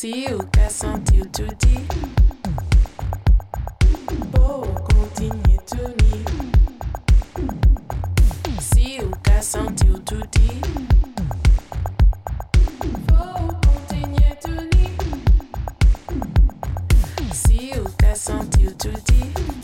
si o que sentiu tu dis. Oh, continue to me. Si o que sentiu tu dis. Oh, continue to me. Si o que sentiu tu dis.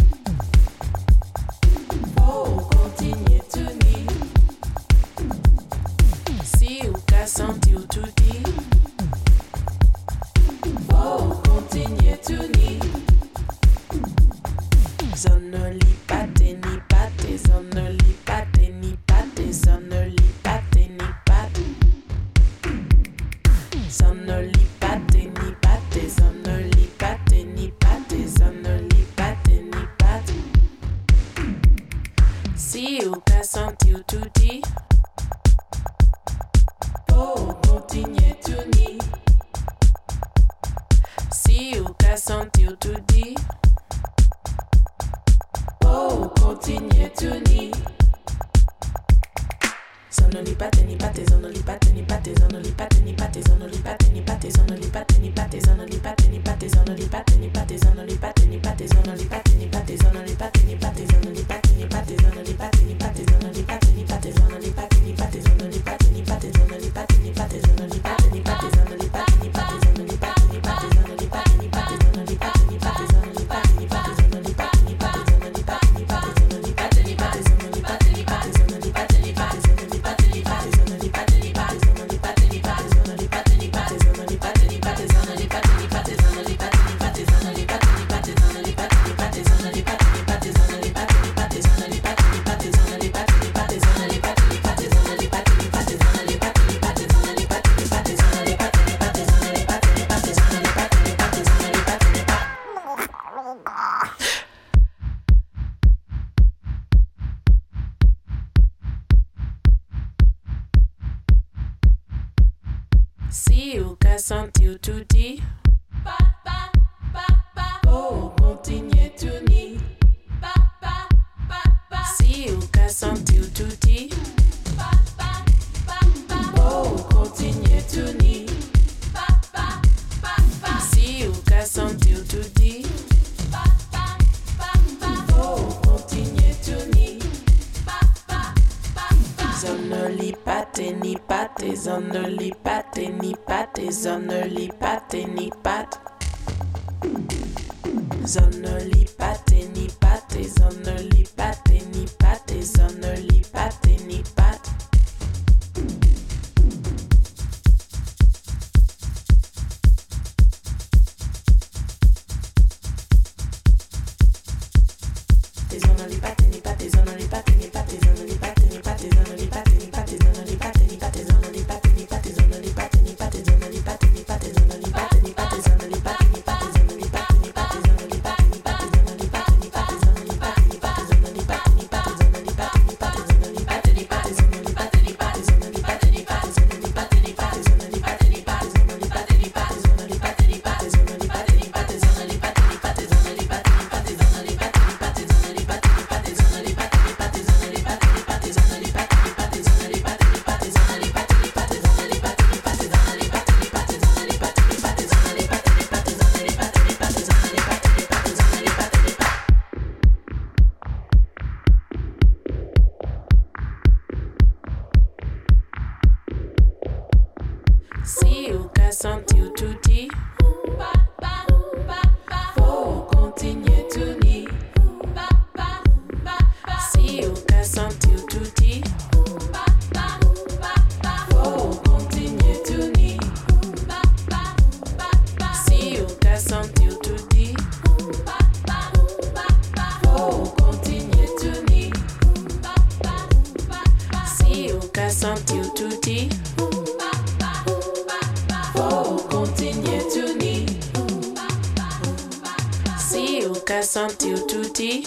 Beauty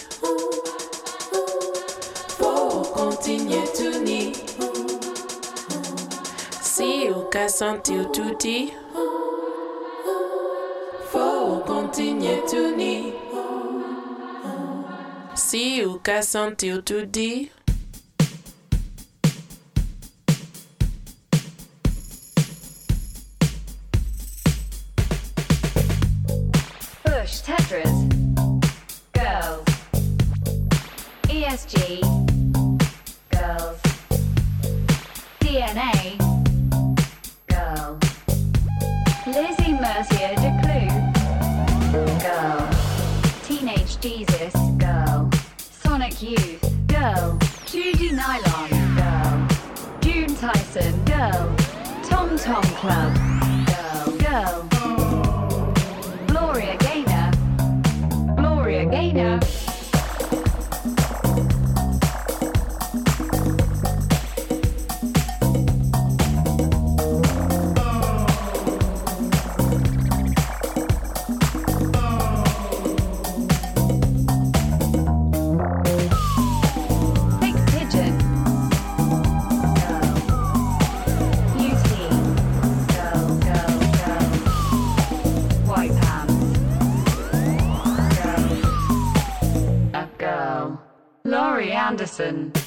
Faut continuer tout ni Si au cas sentir tout dit continue to tout See you au cas sentir tout Tetris. ESG. Girls. DNA. Girl. Lizzy Mercier Descloux. Girl. Teenage Jesus. Girl. Sonic Youth. Girl. Judy Nylon. Girl. June Tyson. Girl. Tom Tom Club. Girl. Girl. Gloria Gaynor. Gloria Gaynor. Anderson.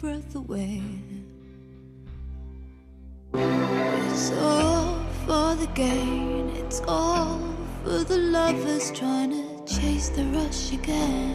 breath away. It's all for the gain, it's all for the lovers trying to chase the rush again.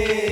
Hey.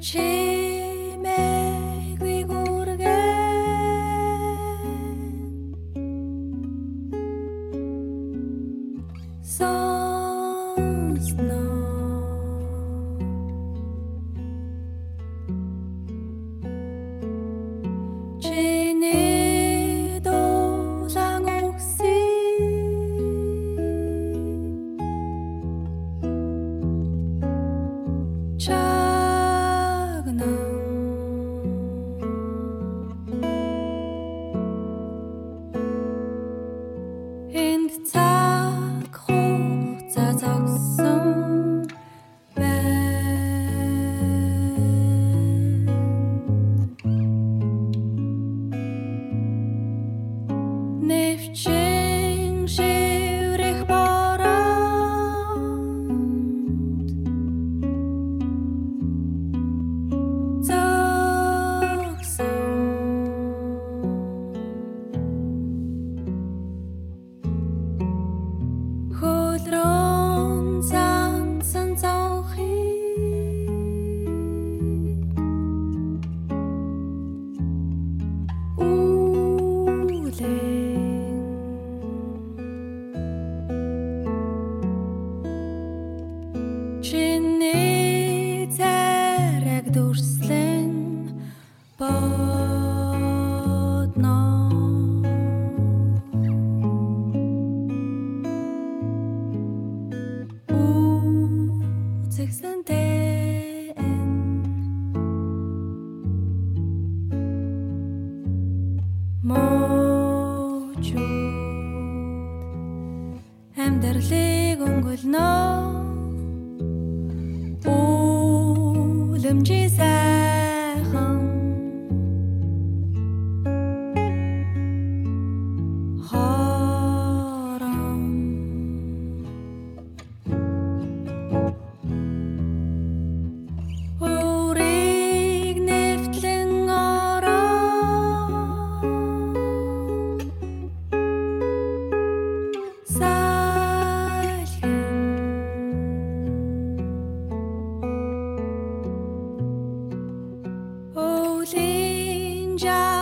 change. change.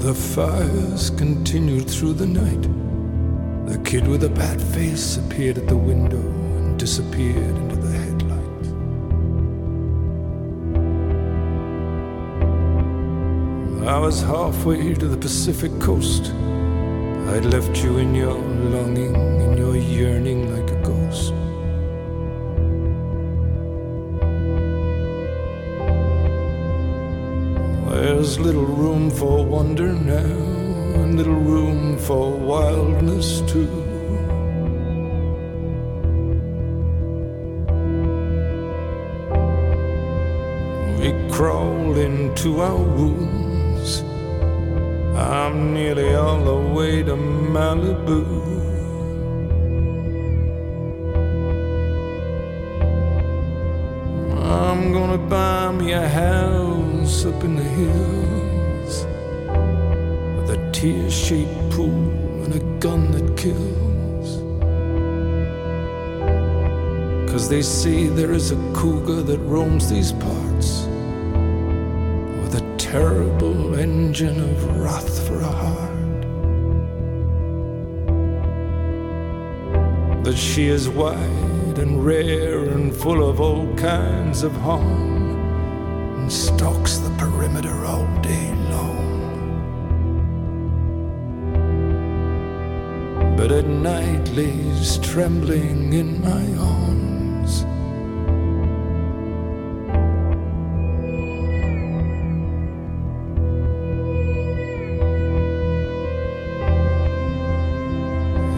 The fires continued through the night. The kid with the bad face appeared at the window and disappeared into the headlights. I was halfway to the Pacific coast. I'd left you in your longing, in your yearning like a ghost. There's little room for wonder now, and little room for wildness too. We crawl into our wounds. I'm nearly all the way to Malibu. Shaped pool and a gun that kills. Cause they say there is a cougar that roams these parts with a terrible engine of wrath for a heart. That she is wide and rare and full of all kinds of harm lays trembling in my arms.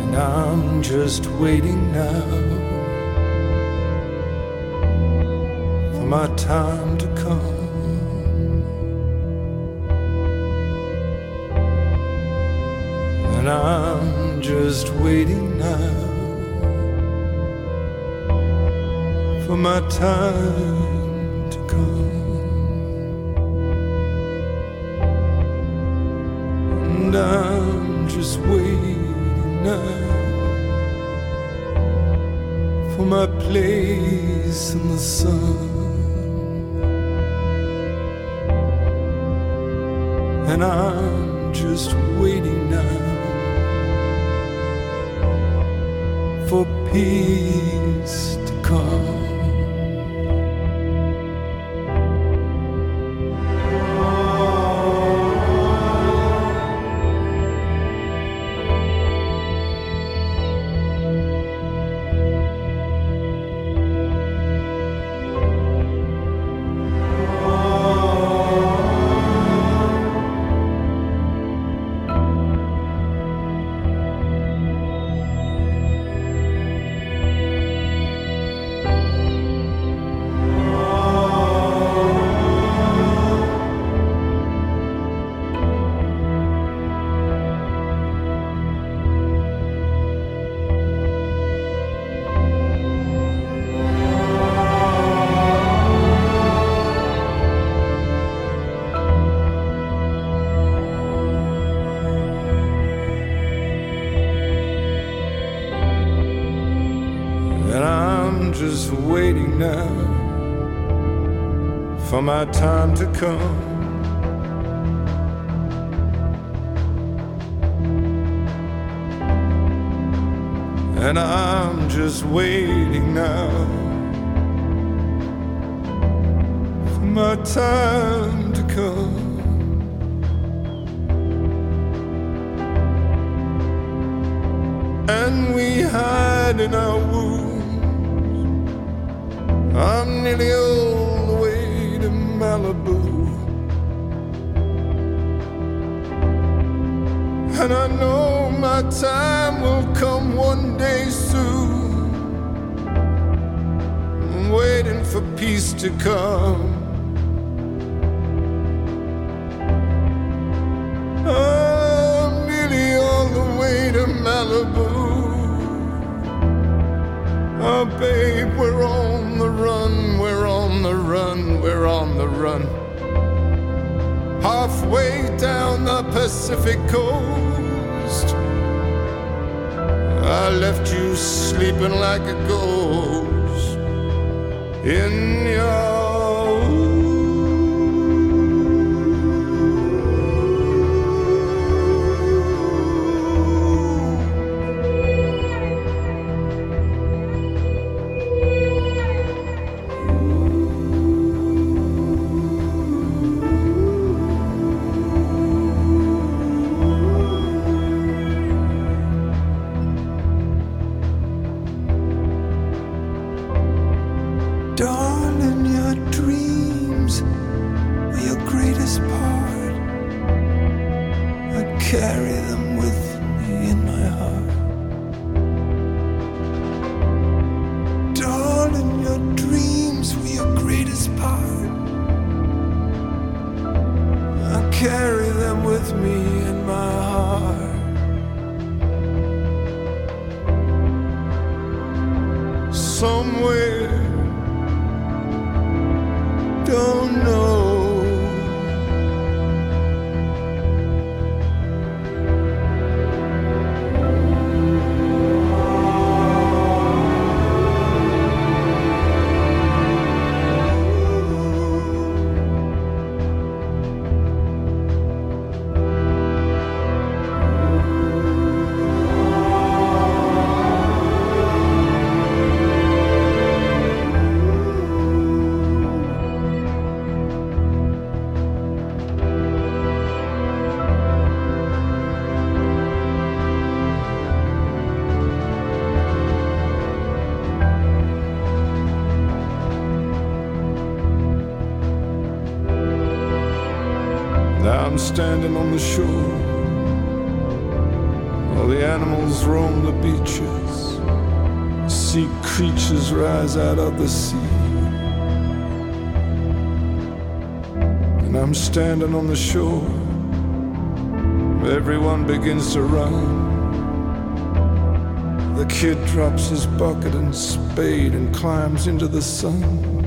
And I'm just waiting now for my time to come. And I'm just waiting my time to come. And I'm just waiting now for my place in the sun. And I'm just waiting now for peace to come. Come. And I'm just waiting now for my time standing on the shore, while the animals roam the beaches. Sea creatures rise out of the sea. And I'm standing on the shore. Everyone begins to run. The kid drops his bucket and spade and climbs into the sun.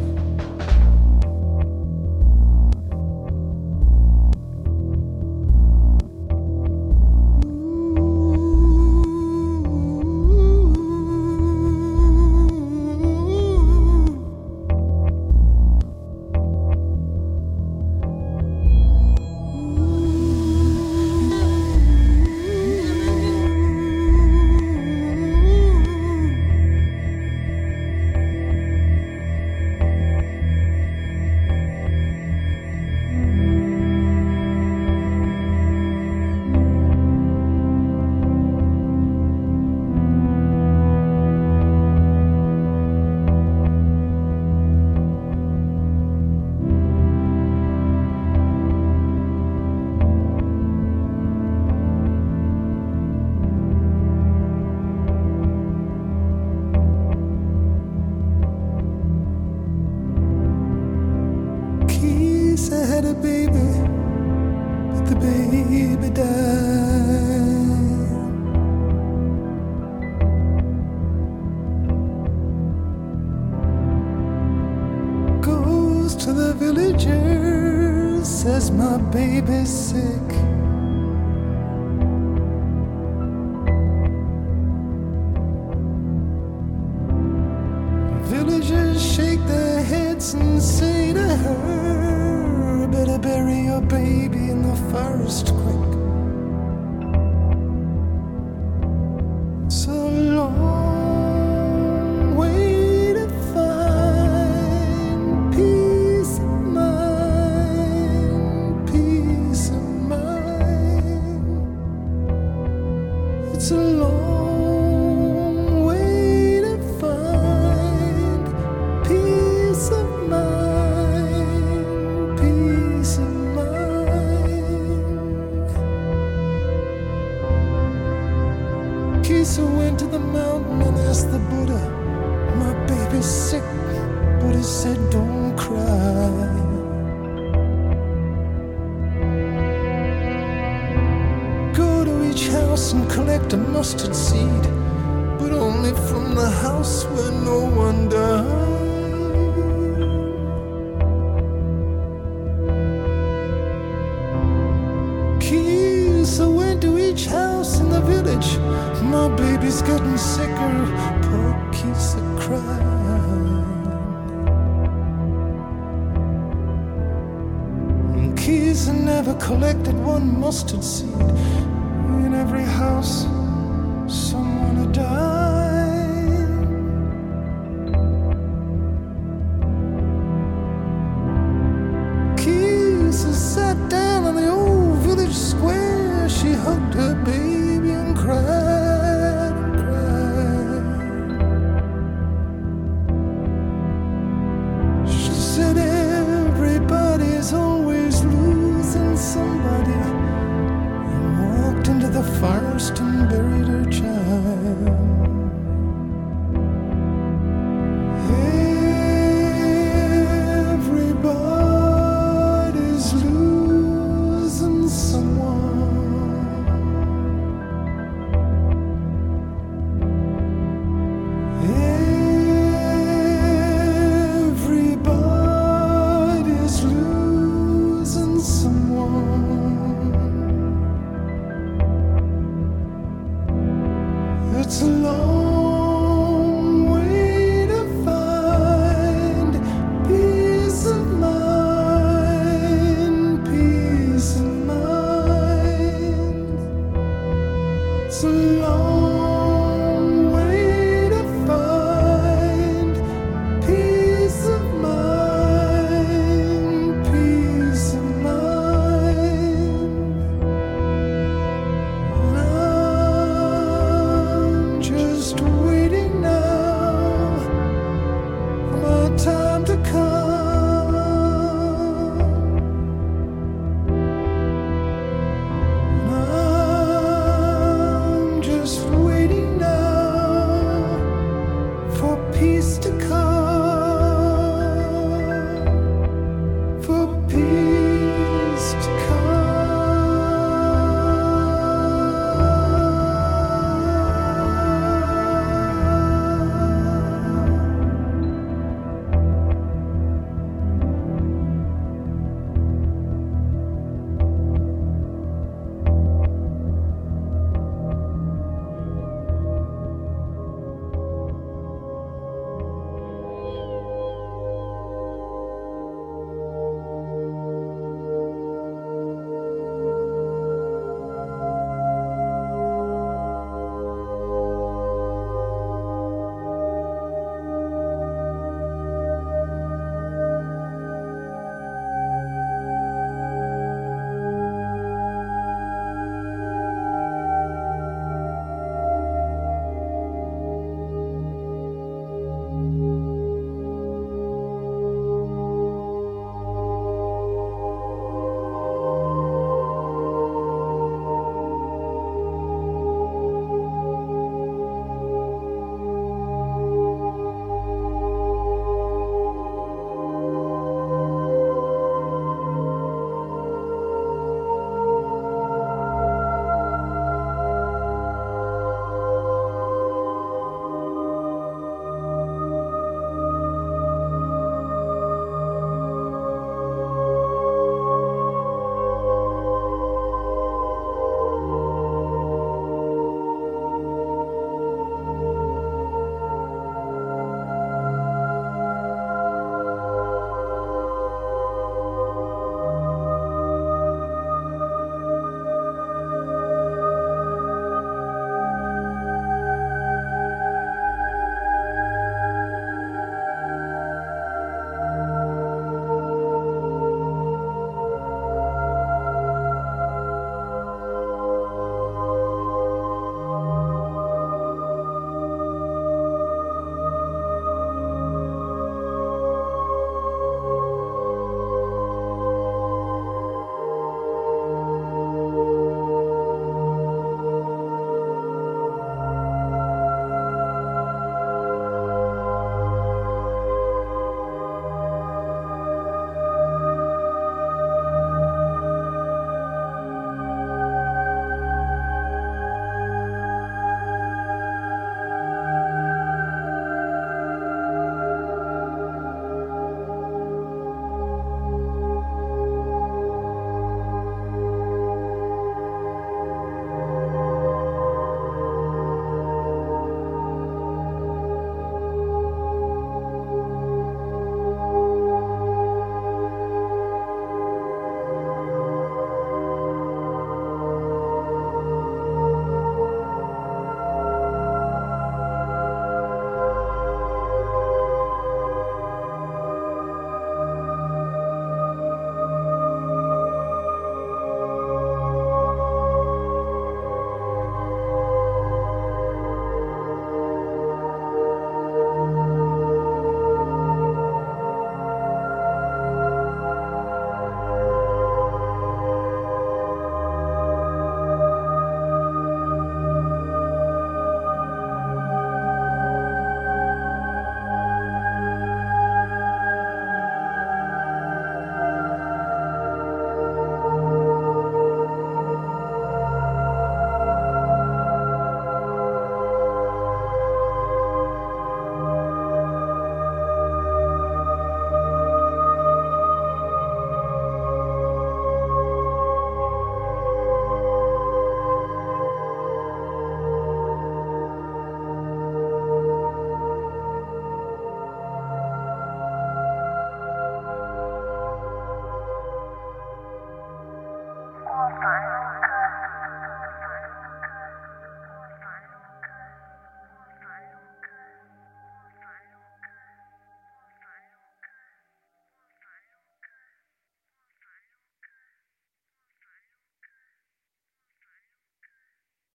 keys and never collected one mustard seed in every house.